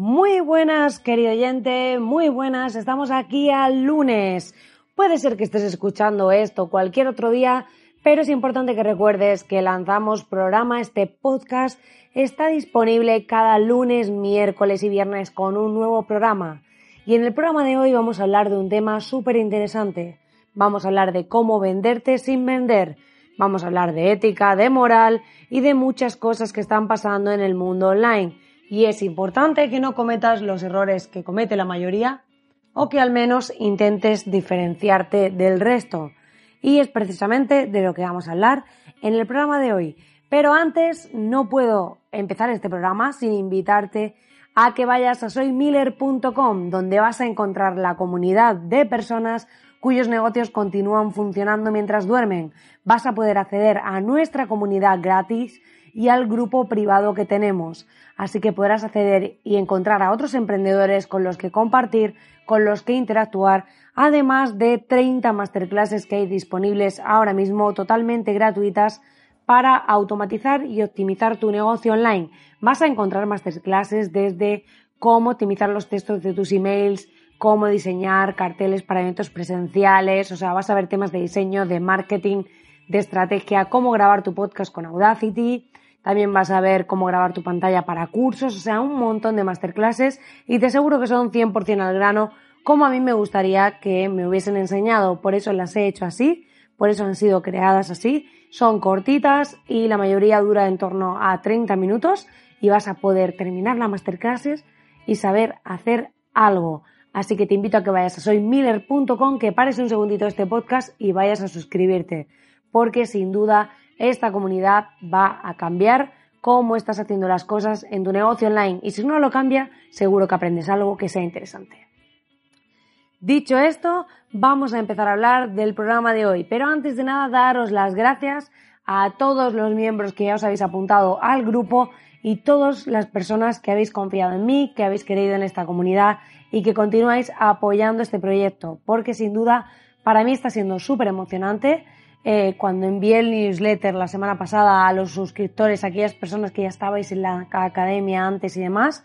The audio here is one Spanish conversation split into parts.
Muy buenas, querido oyente, muy buenas. Estamos aquí al lunes. Puede ser que estés escuchando esto cualquier otro día, pero es importante que recuerdes que lanzamos programa, este podcast está disponible cada lunes, miércoles y viernes con un nuevo programa. Y en el programa de hoy vamos a hablar de un tema súper interesante. Vamos a hablar de cómo venderte sin vender. Vamos a hablar de ética, de moral y de muchas cosas que están pasando en el mundo online y es importante que no cometas los errores que comete la mayoría o que al menos intentes diferenciarte del resto. Y es precisamente de lo que vamos a hablar en el programa de hoy. Pero antes no puedo empezar este programa sin invitarte a que vayas a soymiller.com donde vas a encontrar la comunidad de personas cuyos negocios continúan funcionando mientras duermen. Vas a poder acceder a nuestra comunidad gratis y al grupo privado que tenemos. Así que podrás acceder y encontrar a otros emprendedores con los que compartir, con los que interactuar, además de 30 masterclasses que hay disponibles ahora mismo totalmente gratuitas para automatizar y optimizar tu negocio online. Vas a encontrar masterclasses desde cómo optimizar los textos de tus emails, cómo diseñar carteles para eventos presenciales, o sea, vas a ver temas de diseño, de marketing, de estrategia, cómo grabar tu podcast con Audacity, también vas a ver cómo grabar tu pantalla para cursos, o sea, un montón de masterclasses y te aseguro que son 100% al grano, como a mí me gustaría que me hubiesen enseñado. Por eso las he hecho así, por eso han sido creadas así. Son cortitas y la mayoría dura en torno a 30 minutos y vas a poder terminar las masterclasses y saber hacer algo. Así que te invito a que vayas a soymiller.com, que pares un segundito este podcast y vayas a suscribirte, porque sin duda esta comunidad va a cambiar cómo estás haciendo las cosas en tu negocio online y si no lo cambia, seguro que aprendes algo que sea interesante. Dicho esto, vamos a empezar a hablar del programa de hoy, pero antes de nada daros las gracias a todos los miembros que ya os habéis apuntado al grupo y todas las personas que habéis confiado en mí, que habéis querido en esta comunidad y que continuáis apoyando este proyecto, porque sin duda para mí está siendo súper emocionante eh, cuando envié el newsletter la semana pasada a los suscriptores, aquellas personas que ya estabais en la academia antes y demás,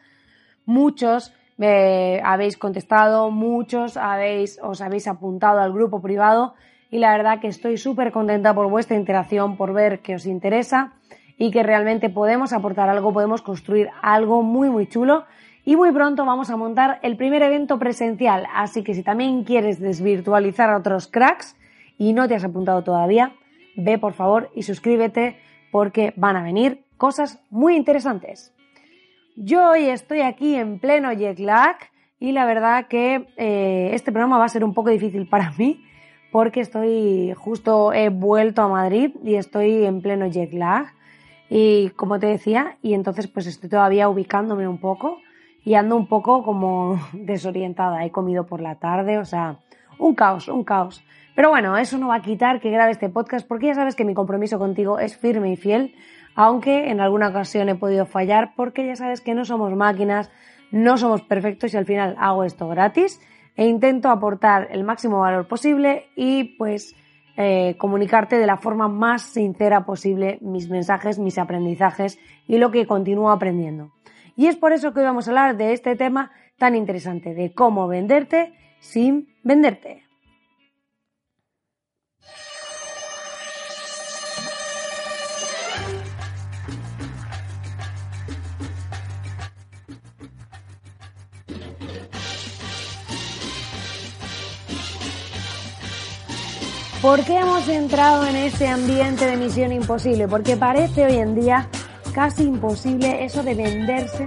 muchos me habéis contestado, muchos habéis, os habéis apuntado al grupo privado y la verdad que estoy súper contenta por vuestra interacción, por ver que os interesa y que realmente podemos aportar algo, podemos construir algo muy muy chulo. Y muy pronto vamos a montar el primer evento presencial, así que si también quieres desvirtualizar a otros cracks, y no te has apuntado todavía, ve por favor y suscríbete porque van a venir cosas muy interesantes. Yo hoy estoy aquí en pleno jet lag y la verdad que eh, este programa va a ser un poco difícil para mí porque estoy justo he vuelto a Madrid y estoy en pleno jet lag y como te decía y entonces pues estoy todavía ubicándome un poco y ando un poco como desorientada. He comido por la tarde, o sea, un caos, un caos. Pero bueno, eso no va a quitar que grabe este podcast porque ya sabes que mi compromiso contigo es firme y fiel, aunque en alguna ocasión he podido fallar porque ya sabes que no somos máquinas, no somos perfectos y al final hago esto gratis e intento aportar el máximo valor posible y pues eh, comunicarte de la forma más sincera posible mis mensajes, mis aprendizajes y lo que continúo aprendiendo. Y es por eso que hoy vamos a hablar de este tema tan interesante, de cómo venderte sin venderte. ¿Por qué hemos entrado en ese ambiente de misión imposible? Porque parece hoy en día casi imposible eso de venderse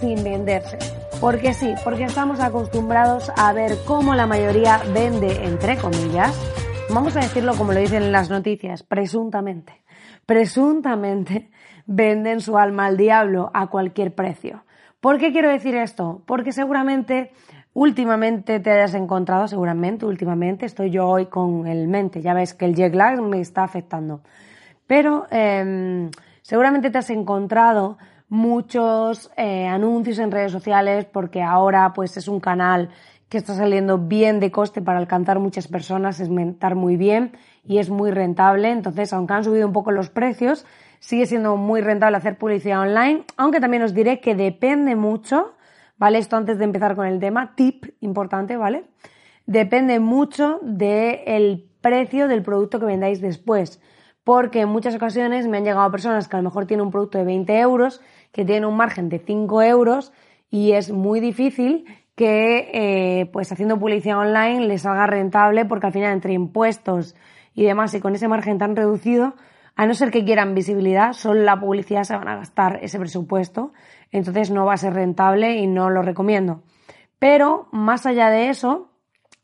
sin venderse. Porque sí, porque estamos acostumbrados a ver cómo la mayoría vende, entre comillas, vamos a decirlo como lo dicen en las noticias, presuntamente. presuntamente venden su alma al diablo a cualquier precio. ¿Por qué quiero decir esto? Porque seguramente últimamente te hayas encontrado, seguramente últimamente, estoy yo hoy con el mente, ya ves que el jet lag me está afectando, pero em, seguramente te has encontrado muchos eh, anuncios en redes sociales porque ahora pues es un canal que está saliendo bien de coste para alcanzar muchas personas, es mentar muy bien y es muy rentable. Entonces, aunque han subido un poco los precios, sigue siendo muy rentable hacer publicidad online, aunque también os diré que depende mucho, ¿vale? Esto antes de empezar con el tema, tip importante, ¿vale? Depende mucho del precio del producto que vendáis después, porque en muchas ocasiones me han llegado personas que a lo mejor tienen un producto de 20 euros, que tienen un margen de 5 euros y es muy difícil que eh, pues haciendo publicidad online les salga rentable porque al final entre impuestos y demás y con ese margen tan reducido, a no ser que quieran visibilidad, solo la publicidad se van a gastar ese presupuesto, entonces no va a ser rentable y no lo recomiendo. Pero más allá de eso,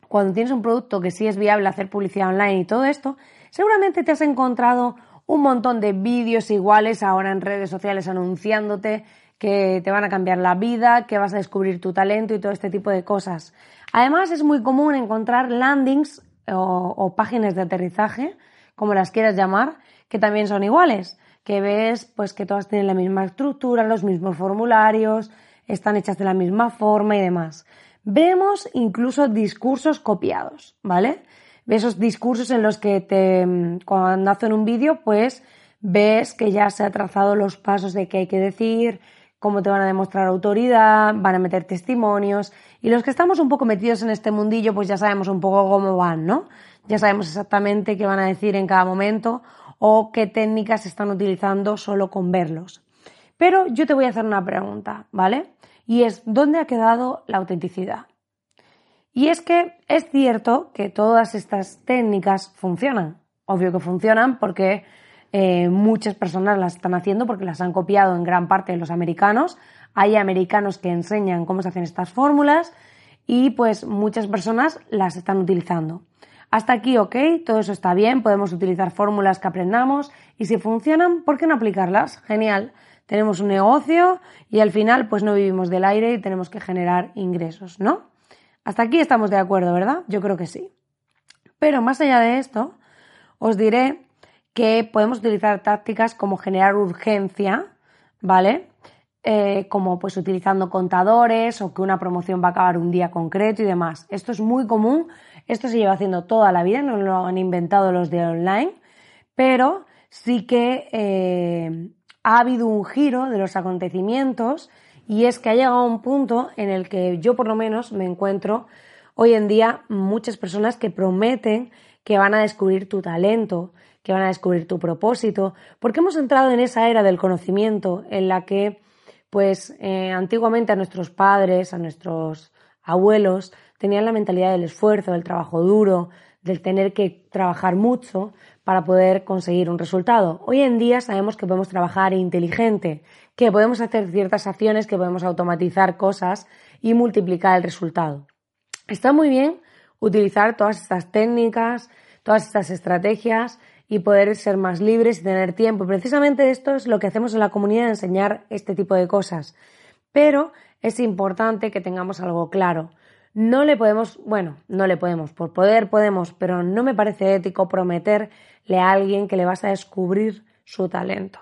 cuando tienes un producto que sí es viable hacer publicidad online y todo esto, seguramente te has encontrado un montón de vídeos iguales ahora en redes sociales anunciándote que te van a cambiar la vida, que vas a descubrir tu talento y todo este tipo de cosas. Además, es muy común encontrar landings o, páginas de aterrizaje, como las quieras llamar, que también son iguales, que ves pues que todas tienen la misma estructura, los mismos formularios, están hechas de la misma forma y demás. Vemos incluso discursos copiados, ¿vale? Esos discursos en los que te, cuando hacen un vídeo, pues ves que ya se ha trazado los pasos de qué hay que decir, cómo te van a demostrar autoridad, van a meter testimonios y los que estamos un poco metidos en este mundillo pues ya sabemos un poco cómo van, ¿no? Ya sabemos exactamente qué van a decir en cada momento o qué técnicas están utilizando solo con verlos. Pero yo te voy a hacer una pregunta, ¿vale? Y es, ¿dónde ha quedado la autenticidad? Y es que es cierto que todas estas técnicas funcionan. Obvio que funcionan porque eh, muchas personas las están haciendo porque las han copiado en gran parte de los americanos. Hay americanos que enseñan cómo se hacen estas fórmulas y pues muchas personas las están utilizando. Hasta aquí, ok, todo eso está bien, podemos utilizar fórmulas que aprendamos y si funcionan, ¿por qué no aplicarlas? Genial. Tenemos un negocio y al final pues no vivimos del aire y tenemos que generar ingresos, ¿no? Hasta aquí estamos de acuerdo, ¿verdad? Yo creo que sí. Pero más allá de esto, os diré que podemos utilizar tácticas como generar urgencia, ¿vale? Eh, como pues utilizando contadores o que una promoción va a acabar un día concreto y demás. Esto es muy común, esto se lleva haciendo toda la vida, no lo han inventado los de online, pero sí que eh, ha habido un giro de los acontecimientos y es que ha llegado un punto en el que yo por lo menos me encuentro hoy en día muchas personas que prometen que van a descubrir tu talento, que van a descubrir tu propósito, porque hemos entrado en esa era del conocimiento en la que, pues, eh, antiguamente a nuestros padres, a nuestros abuelos, tenían la mentalidad del esfuerzo, del trabajo duro, del tener que trabajar mucho para poder conseguir un resultado. Hoy en día sabemos que podemos trabajar inteligente, que podemos hacer ciertas acciones, que podemos automatizar cosas y multiplicar el resultado. Está muy bien utilizar todas estas técnicas, todas estas estrategias y poder ser más libres y tener tiempo. Precisamente esto es lo que hacemos en la comunidad, enseñar este tipo de cosas. Pero es importante que tengamos algo claro. No le podemos, bueno, no le podemos, por poder podemos, pero no me parece ético prometerle a alguien que le vas a descubrir su talento.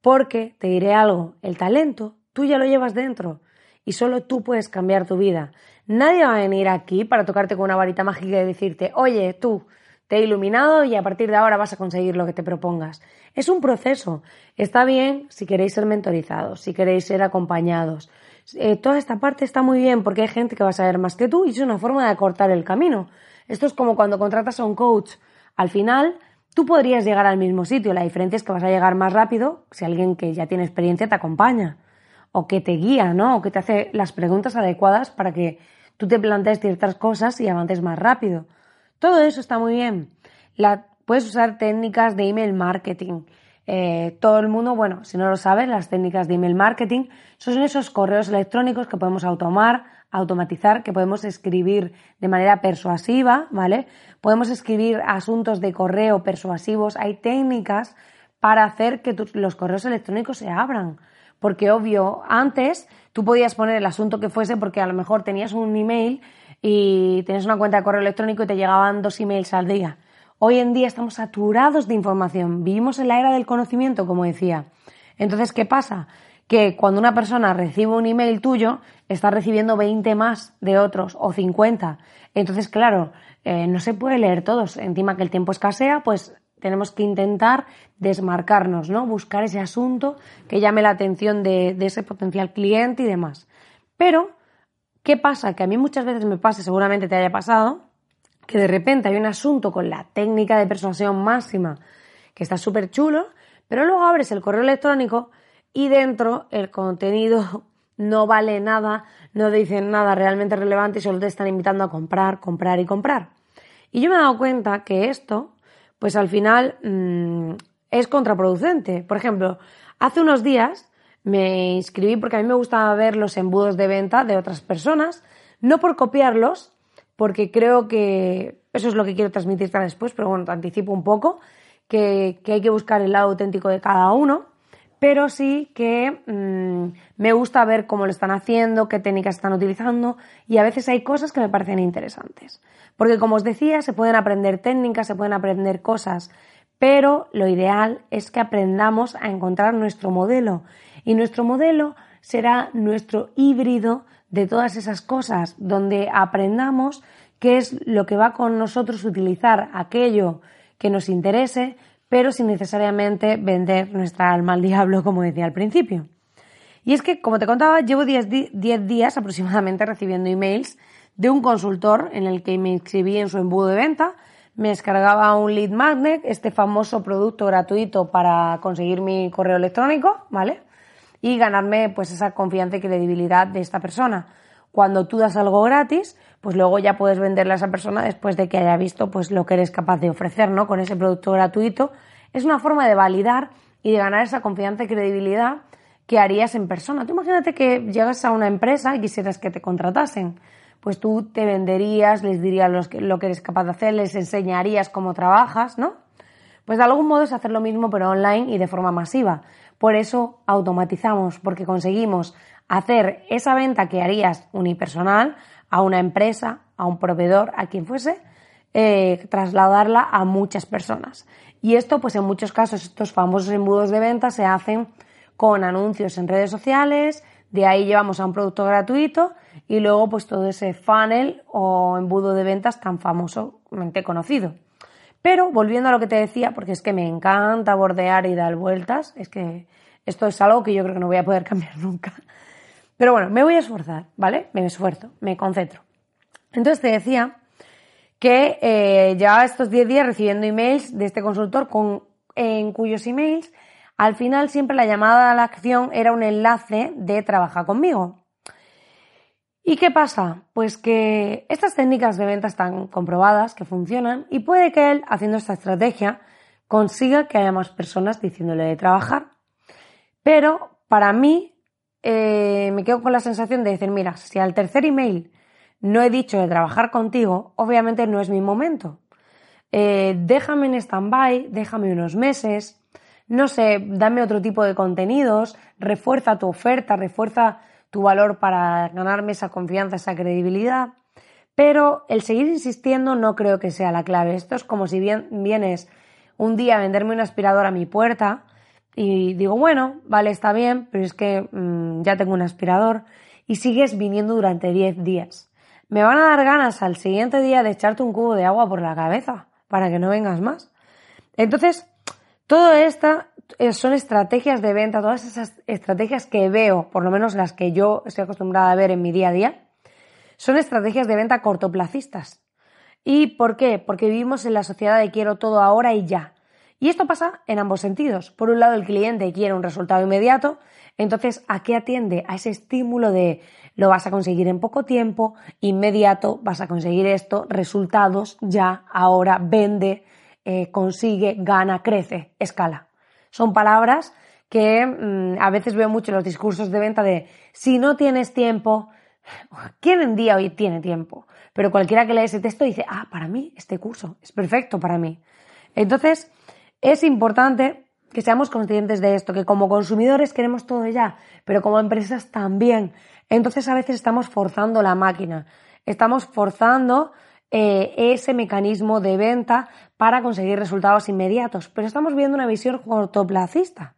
Porque te diré algo, el talento tú ya lo llevas dentro y solo tú puedes cambiar tu vida. Nadie va a venir aquí para tocarte con una varita mágica y decirte, oye, tú, te he iluminado y a partir de ahora vas a conseguir lo que te propongas. Es un proceso. Está bien si queréis ser mentorizados, si queréis ser acompañados. Eh, toda esta parte está muy bien porque hay gente que va a saber más que tú y es una forma de acortar el camino. Esto es como cuando contratas a un coach. Al final, tú podrías llegar al mismo sitio. La diferencia es que vas a llegar más rápido si alguien que ya tiene experiencia te acompaña o que te guía, ¿no? O que te hace las preguntas adecuadas para que tú te plantees ciertas cosas y avances más rápido. Todo eso está muy bien. puedes usar técnicas de email marketing. Eh, todo el mundo, bueno, si no lo sabes, las técnicas de email marketing son esos correos electrónicos que podemos automar, automatizar, que podemos escribir de manera persuasiva, ¿vale? Podemos escribir asuntos de correo persuasivos. Hay técnicas para hacer que los correos electrónicos se abran. Porque obvio, antes tú podías poner el asunto que fuese porque a lo mejor tenías un email y tenías una cuenta de correo electrónico y te llegaban dos emails al día. Hoy en día estamos saturados de información, vivimos en la era del conocimiento, como decía. Entonces, ¿qué pasa? Que cuando una persona recibe un email tuyo, está recibiendo 20 más de otros o 50. Entonces, claro, eh, no se puede leer todos. Encima que el tiempo escasea, pues tenemos que intentar desmarcarnos, ¿no? Buscar ese asunto que llame la atención de, de ese potencial cliente y demás. Pero, ¿qué pasa? Que a mí muchas veces me pasa, seguramente te haya pasado, que de repente hay un asunto con la técnica de persuasión máxima que está súper chulo, pero luego abres el correo electrónico y dentro el contenido no vale nada, no dicen nada realmente relevante y solo te están invitando a comprar, comprar y comprar. Y yo me he dado cuenta que esto, pues al final mm, es contraproducente. Por ejemplo, hace unos días me inscribí porque a mí me gustaba ver los embudos de venta de otras personas, no por copiarlos, porque creo que eso es lo que quiero transmitirte después, pero bueno, te anticipo un poco, que, hay que buscar el lado auténtico de cada uno, pero sí que mm, me gusta ver cómo lo están haciendo, qué técnicas están utilizando y a veces hay cosas que me parecen interesantes. Porque como os decía, se pueden aprender técnicas, se pueden aprender cosas, pero lo ideal es que aprendamos a encontrar nuestro modelo y nuestro modelo será nuestro híbrido de todas esas cosas, donde aprendamos qué es lo que va con nosotros utilizar aquello que nos interese, pero sin necesariamente vender nuestra alma al diablo, como decía al principio. Y es que, como te contaba, llevo 10 días aproximadamente recibiendo emails de un consultor en el que me inscribí en su embudo de venta, me descargaba un lead magnet, este famoso producto gratuito para conseguir mi correo electrónico, ¿vale? Y ganarme pues esa confianza y credibilidad de esta persona. Cuando tú das algo gratis, pues luego ya puedes venderle a esa persona después de que haya visto pues lo que eres capaz de ofrecer, ¿no? Con ese producto gratuito. Es una forma de validar y de ganar esa confianza y credibilidad que harías en persona. Tú imagínate que llegas a una empresa y quisieras que te contratasen. Pues tú te venderías, les dirías lo que eres capaz de hacer, les enseñarías cómo trabajas, ¿no? Pues de algún modo es hacer lo mismo pero online y de forma masiva. Por eso automatizamos, porque conseguimos hacer esa venta que harías unipersonal a una empresa, a un proveedor, a quien fuese, eh, trasladarla a muchas personas. Y esto, pues en muchos casos, estos famosos embudos de venta se hacen con anuncios en redes sociales, de ahí llevamos a un producto gratuito y luego pues todo ese funnel o embudo de ventas tan famosamente conocido. Pero volviendo a lo que te decía, porque es que me encanta bordear y dar vueltas, es que esto es algo que yo creo que no voy a poder cambiar nunca. Pero bueno, me voy a esforzar, ¿vale? Me esfuerzo, me concentro. Entonces te decía que eh, ya estos 10 días recibiendo emails de este consultor con, en cuyos emails al final siempre la llamada a la acción era un enlace de trabaja conmigo. ¿Y qué pasa? Pues que estas técnicas de venta están comprobadas, que funcionan, y puede que él, haciendo esta estrategia, consiga que haya más personas diciéndole de trabajar. Pero para mí, eh, me quedo con la sensación de decir, mira, si al tercer email no he dicho de trabajar contigo, obviamente no es mi momento. Eh, déjame en stand-by, déjame unos meses, no sé, dame otro tipo de contenidos, refuerza tu oferta, refuerza tu valor para ganarme esa confianza, esa credibilidad. Pero el seguir insistiendo no creo que sea la clave. Esto es como si vienes un día a venderme un aspirador a mi puerta y digo, bueno, vale, está bien, pero es que mm, ya tengo un aspirador y sigues viniendo durante 10 días. Me van a dar ganas al siguiente día de echarte un cubo de agua por la cabeza para que no vengas más. Entonces, todo esto eh, son estrategias de venta, todas esas estrategias que veo, por lo menos las que yo estoy acostumbrada a ver en mi día a día, son estrategias de venta cortoplacistas. ¿Y por qué? Porque vivimos en la sociedad de quiero todo ahora y ya. Y esto pasa en ambos sentidos. Por un lado, el cliente quiere un resultado inmediato, entonces, ¿a qué atiende? A ese estímulo de lo vas a conseguir en poco tiempo, inmediato, vas a conseguir esto, resultados ya, ahora, vende, eh, consigue, gana, crece, escala. Son palabras que mm, a veces veo mucho en los discursos de venta de si no tienes tiempo, ¿quién en día hoy tiene tiempo? Pero cualquiera que lee ese texto dice, ah, para mí este curso es perfecto para mí. Entonces, es importante que seamos conscientes de esto, que como consumidores queremos todo ya, pero como empresas también. Entonces a veces estamos forzando la máquina, estamos forzando eh, ese mecanismo de venta para conseguir resultados inmediatos, pero estamos viendo una visión cortoplacista.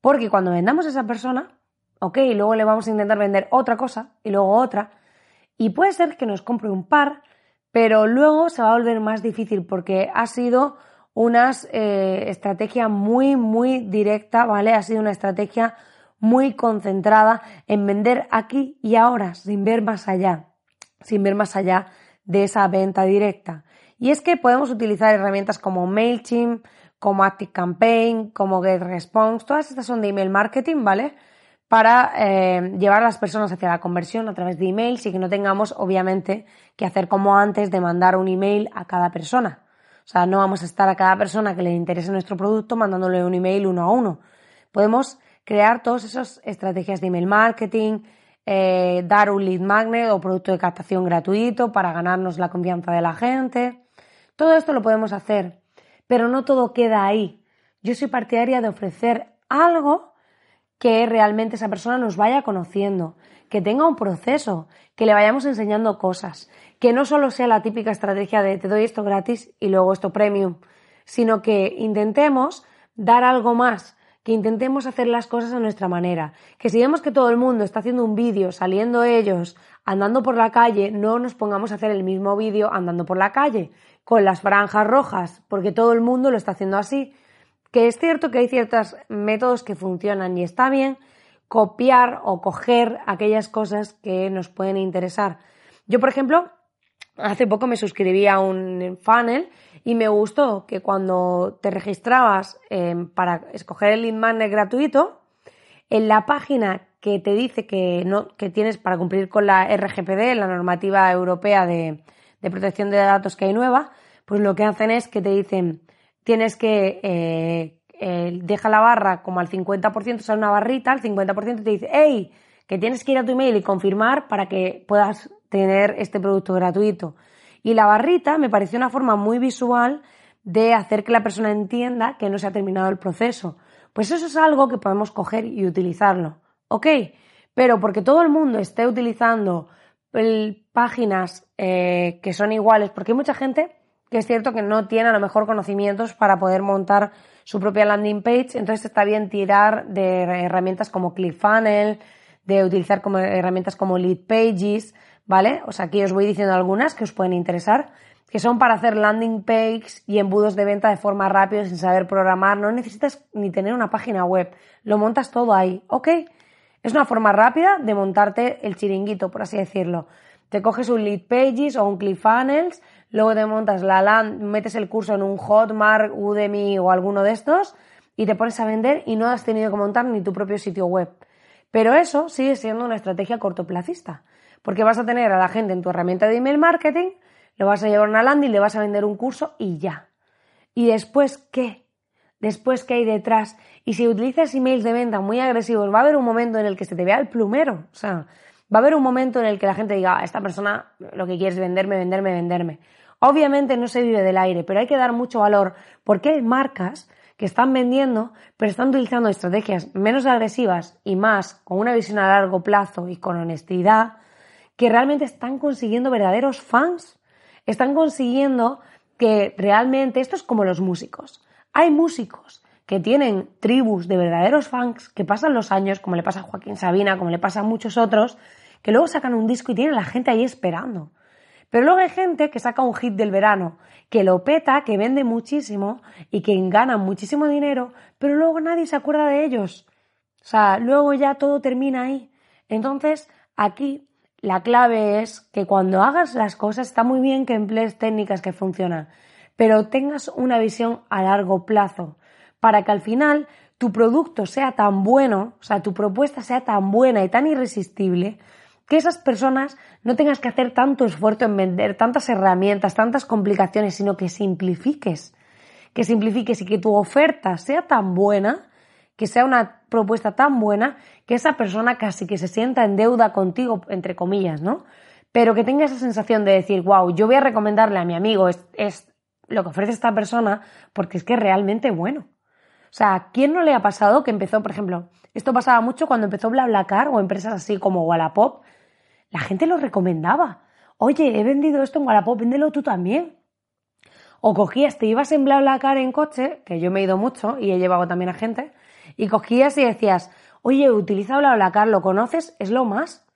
Porque cuando vendamos a esa persona, ok, luego le vamos a intentar vender otra cosa y luego otra, y puede ser que nos compre un par, pero luego se va a volver más difícil porque ha sido una eh, estrategia muy, muy directa, ¿vale? Ha sido una estrategia muy concentrada en vender aquí y ahora, sin ver más allá, sin ver más allá de esa venta directa. Y es que podemos utilizar herramientas como MailChimp, como ActiveCampaign, como GetResponse, todas estas son de email marketing, ¿vale? Para eh, llevar a las personas hacia la conversión a través de email y que no tengamos, obviamente, que hacer como antes de mandar un email a cada persona. O sea, no vamos a estar a cada persona que le interese nuestro producto mandándole un email uno a uno. Podemos crear todas esas estrategias de email marketing, eh, dar un lead magnet o producto de captación gratuito para ganarnos la confianza de la gente. Todo esto lo podemos hacer, pero no todo queda ahí. Yo soy partidaria de ofrecer algo que realmente esa persona nos vaya conociendo, que tenga un proceso, que le vayamos enseñando cosas, que no solo sea la típica estrategia de te doy esto gratis y luego esto premium, sino que intentemos dar algo más, que intentemos hacer las cosas a nuestra manera, que si vemos que todo el mundo está haciendo un vídeo saliendo ellos andando por la calle, no nos pongamos a hacer el mismo vídeo andando por la calle, con las franjas rojas, porque todo el mundo lo está haciendo así. Que es cierto que hay ciertos métodos que funcionan y está bien, copiar o coger aquellas cosas que nos pueden interesar. Yo, por ejemplo, hace poco me suscribí a un funnel y me gustó que cuando te registrabas em, para escoger el lead gratuito, en la página que te dice que, no, que tienes para cumplir con la RGPD, la normativa europea de, protección de datos que hay nueva, pues lo que hacen es que te dicen tienes que eh, eh, deja la barra como al 50%, o sea, una barrita, al 50% te dice, hey, que tienes que ir a tu email y confirmar para que puedas tener este producto gratuito. Y la barrita me pareció una forma muy visual de hacer que la persona entienda que no se ha terminado el proceso. Pues eso es algo que podemos coger y utilizarlo. ¿Ok? Pero porque todo el mundo esté utilizando páginas eh, que son iguales, porque hay mucha gente que es cierto que no tiene a lo mejor conocimientos para poder montar su propia landing page, entonces está bien tirar de herramientas como ClickFunnels, de utilizar como herramientas como Lead Pages, ¿vale? O sea, aquí os voy diciendo algunas que os pueden interesar, que son para hacer landing pages y embudos de venta de forma rápida sin saber programar. No necesitas ni tener una página web, lo montas todo ahí, ¿ok? Es una forma rápida de montarte el chiringuito, por así decirlo. Te coges un Lead Pages o un ClickFunnels luego te montas la land, metes el curso en un Hotmart, Udemy o alguno de estos y te pones a vender y no has tenido que montar ni tu propio sitio web. Pero eso sigue siendo una estrategia cortoplacista, porque vas a tener a la gente en tu herramienta de email marketing, lo vas a llevar a una landing, le vas a vender un curso y ya. ¿Y después qué? Después qué hay detrás. Y si utilizas emails de venta muy agresivos, va a haber un momento en el que se te vea el plumero. O sea, va a haber un momento en el que la gente diga, ah, esta persona lo que quiere es venderme, venderme, venderme. Obviamente no se vive del aire, pero hay que dar mucho valor porque hay marcas que están vendiendo, pero están utilizando estrategias menos agresivas y más con una visión a largo plazo y con honestidad, que realmente están consiguiendo verdaderos fans. Están consiguiendo que realmente esto es como los músicos. Hay músicos que tienen tribus de verdaderos fans que pasan los años, como le pasa a Joaquín Sabina, como le pasa a muchos otros, que luego sacan un disco y tienen a la gente ahí esperando. Pero luego hay gente que saca un hit del verano, que lo peta, que vende muchísimo y que gana muchísimo dinero, pero luego nadie se acuerda de ellos. O sea, luego ya todo termina ahí. Entonces, aquí la clave es que cuando hagas las cosas está muy bien que emplees técnicas que funcionan, pero tengas una visión a largo plazo para que al final tu producto sea tan bueno, o sea, tu propuesta sea tan buena y tan irresistible, que esas personas no tengas que hacer tanto esfuerzo en vender tantas herramientas, tantas complicaciones, sino que simplifiques, que simplifiques y que tu oferta sea tan buena, que sea una propuesta tan buena, que esa persona casi que se sienta en deuda contigo, entre comillas, ¿no? Pero que tenga esa sensación de decir, wow, yo voy a recomendarle a mi amigo es, es lo que ofrece esta persona porque es que es realmente bueno. O sea, ¿quién no le ha pasado que empezó, por ejemplo, esto pasaba mucho cuando empezó BlaBlaCar o empresas así como Wallapop? La gente lo recomendaba. Oye, he vendido esto en Wallapop, véndelo tú también. O cogías, te ibas en BlaBlaCar en coche, que yo me he ido mucho y he llevado también a gente, y cogías y decías, oye, utiliza BlaBlaCar, ¿lo conoces? Es lo más.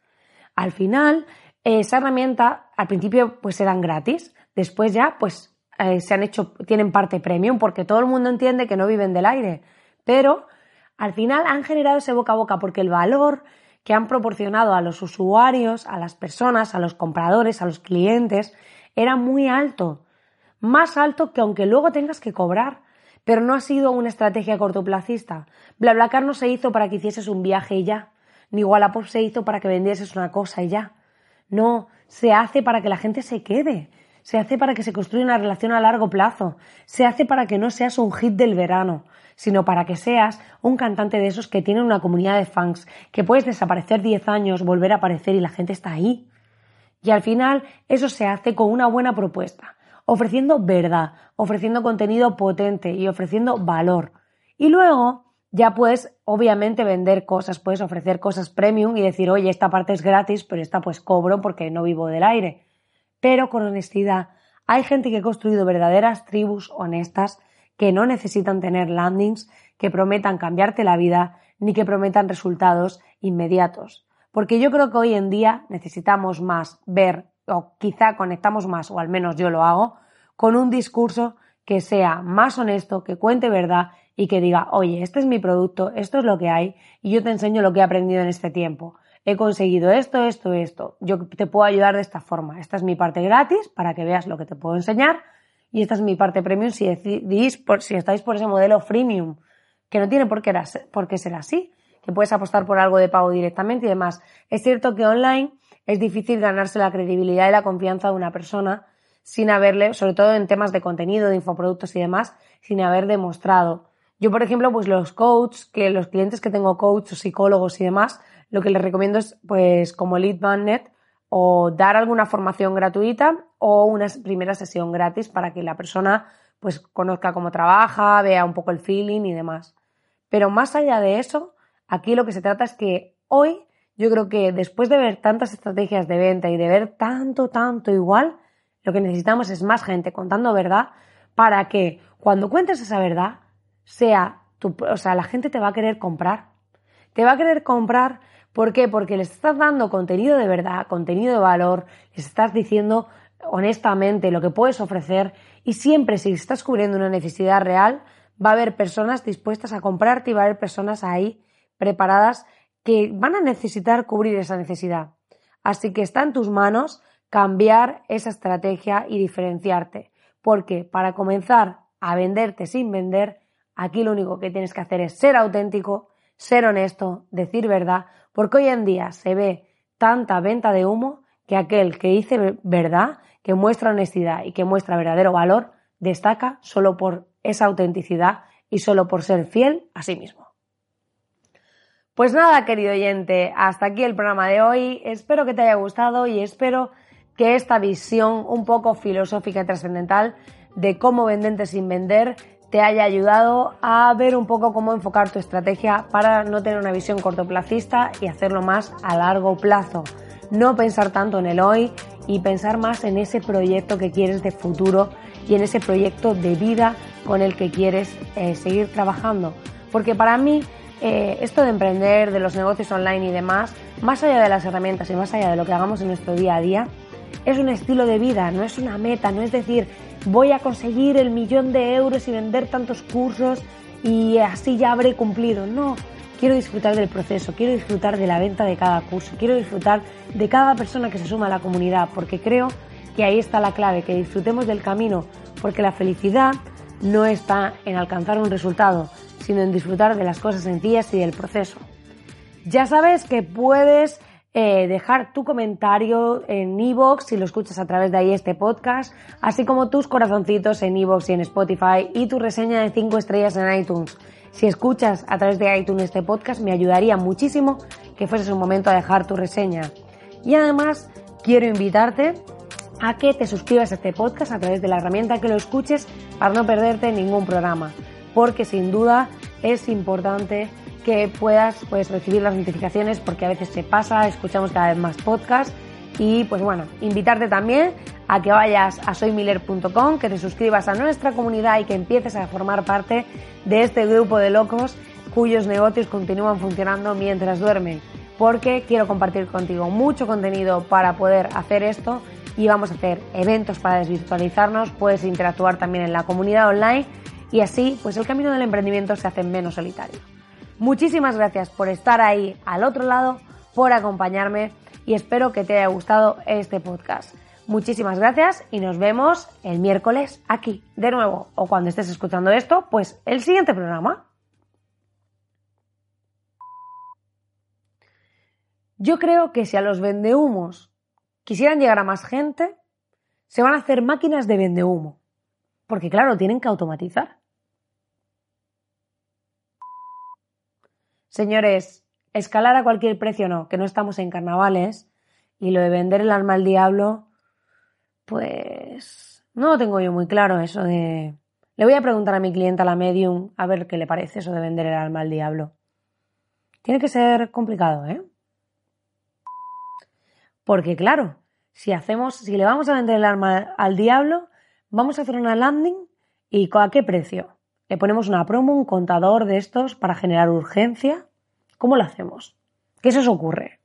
Al final, esa herramienta, al principio, pues eran gratis. Después ya, pues, eh, se han hecho, tienen parte premium, porque todo el mundo entiende que no viven del aire. Pero, al final han generado ese boca a boca, porque el valor que han proporcionado a los usuarios, a las personas, a los compradores, a los clientes, era muy alto más alto que aunque luego tengas que cobrar. Pero no ha sido una estrategia cortoplacista. BlaBlaCar no se hizo para que hicieses un viaje y ya. Ni Wallapop se hizo para que vendieses una cosa y ya. No, se hace para que la gente se quede. Se hace para que se construya una relación a largo plazo. Se hace para que no seas un hit del verano, sino para que seas un cantante de esos que tienen una comunidad de fans, que puedes desaparecer 10 años, volver a aparecer y la gente está ahí. Y al final eso se hace con una buena propuesta ofreciendo verdad, ofreciendo contenido potente y ofreciendo valor. Y luego ya puedes, obviamente, vender cosas, puedes ofrecer cosas premium y decir, oye, esta parte es gratis, pero esta pues cobro porque no vivo del aire. Pero con honestidad, hay gente que ha construido verdaderas tribus honestas que no necesitan tener landings que prometan cambiarte la vida ni que prometan resultados inmediatos. Porque yo creo que hoy en día necesitamos más ver o quizá conectamos más, o al menos yo lo hago, con un discurso que sea más honesto, que cuente verdad y que diga, oye, este es mi producto, esto es lo que hay y yo te enseño lo que he aprendido en este tiempo. He conseguido esto, esto, esto. Yo te puedo ayudar de esta forma. Esta es mi parte gratis para que veas lo que te puedo enseñar y esta es mi parte premium si decidís, por, si estáis por ese modelo freemium, que no tiene por qué, por qué ser así, que puedes apostar por algo de pago directamente y demás. Es cierto que online es difícil ganarse la credibilidad y la confianza de una persona sin haberle, sobre todo en temas de contenido, de infoproductos y demás, sin haber demostrado. Yo, por ejemplo, pues los coaches, que los clientes que tengo coaches, psicólogos y demás, lo que les recomiendo es, pues, como Lead Magnet, o dar alguna formación gratuita o una primera sesión gratis para que la persona, pues, conozca cómo trabaja, vea un poco el feeling y demás. Pero más allá de eso, aquí lo que se trata es que hoy yo creo que después de ver tantas estrategias de venta y de ver tanto, tanto igual, lo que necesitamos es más gente contando verdad para que cuando cuentes esa verdad sea tu, o sea, la gente te va a querer comprar. Te va a querer comprar, ¿por qué? Porque les estás dando contenido de verdad, contenido de valor, les estás diciendo honestamente lo que puedes ofrecer y siempre si estás cubriendo una necesidad real, va a haber personas dispuestas a comprarte y va a haber personas ahí preparadas que van a necesitar cubrir esa necesidad. Así que está en tus manos cambiar esa estrategia y diferenciarte. Porque para comenzar a venderte sin vender, aquí lo único que tienes que hacer es ser auténtico, ser honesto, decir verdad, porque hoy en día se ve tanta venta de humo que aquel que dice verdad, que muestra honestidad y que muestra verdadero valor, destaca solo por esa autenticidad y solo por ser fiel a sí mismo. Pues nada, querido oyente, hasta aquí el programa de hoy. Espero que te haya gustado y espero que esta visión un poco filosófica y trascendental de cómo vendente sin vender te haya ayudado a ver un poco cómo enfocar tu estrategia para no tener una visión cortoplacista y hacerlo más a largo plazo. No pensar tanto en el hoy y pensar más en ese proyecto que quieres de futuro y en ese proyecto de vida con el que quieres eh, seguir trabajando. Porque para mí eh, esto de emprender, de los negocios online y demás, más allá de las herramientas y más allá de lo que hagamos en nuestro día a día, es un estilo de vida, no es una meta, no es decir, voy a conseguir el millón de euros y vender tantos cursos y así ya habré cumplido. No, quiero disfrutar del proceso, quiero disfrutar de la venta de cada curso, quiero disfrutar de cada persona que se suma a la comunidad, porque creo que ahí está la clave, que disfrutemos del camino, porque la felicidad no está en alcanzar un resultado, sino en disfrutar de las cosas sencillas y del proceso. Ya sabes que puedes eh, dejar tu comentario en iVoox si lo escuchas a través de ahí este podcast, así como tus corazoncitos en iVoox y en Spotify y tu reseña de 5 estrellas en iTunes. Si escuchas a través de iTunes este podcast, me ayudaría muchísimo que fueses un momento a dejar tu reseña. Y además, quiero invitarte a que te suscribas a este podcast a través de la herramienta que lo escuches para no perderte ningún programa porque sin duda es importante que puedas pues, recibir las notificaciones porque a veces se pasa, escuchamos cada vez más podcasts y pues bueno, invitarte también a que vayas a soymiller.com, que te suscribas a nuestra comunidad y que empieces a formar parte de este grupo de locos cuyos negocios continúan funcionando mientras duermen. Porque quiero compartir contigo mucho contenido para poder hacer esto y vamos a hacer eventos para desvirtualizarnos, puedes interactuar también en la comunidad online y así pues el camino del emprendimiento se hace menos solitario. Muchísimas gracias por estar ahí al otro lado, por acompañarme y espero que te haya gustado este podcast. Muchísimas gracias y nos vemos el miércoles aquí, de nuevo, o cuando estés escuchando esto, pues el siguiente programa. Yo creo que si a los vendehumos quisieran llegar a más gente, se van a hacer máquinas de vendehumo. Porque claro, tienen que automatizar. Señores, escalar a cualquier precio no, que no estamos en carnavales y lo de vender el alma al diablo, pues no lo tengo yo muy claro eso de... Le voy a preguntar a mi clienta, la medium, a ver qué le parece eso de vender el alma al diablo. Tiene que ser complicado, ¿eh? Porque claro, si hacemos, si le vamos a vender el alma al diablo, vamos a hacer una landing y ¿a qué precio? Le ponemos una promo, un contador de estos para generar urgencia. ¿Cómo lo hacemos? ¿Qué se os ocurre?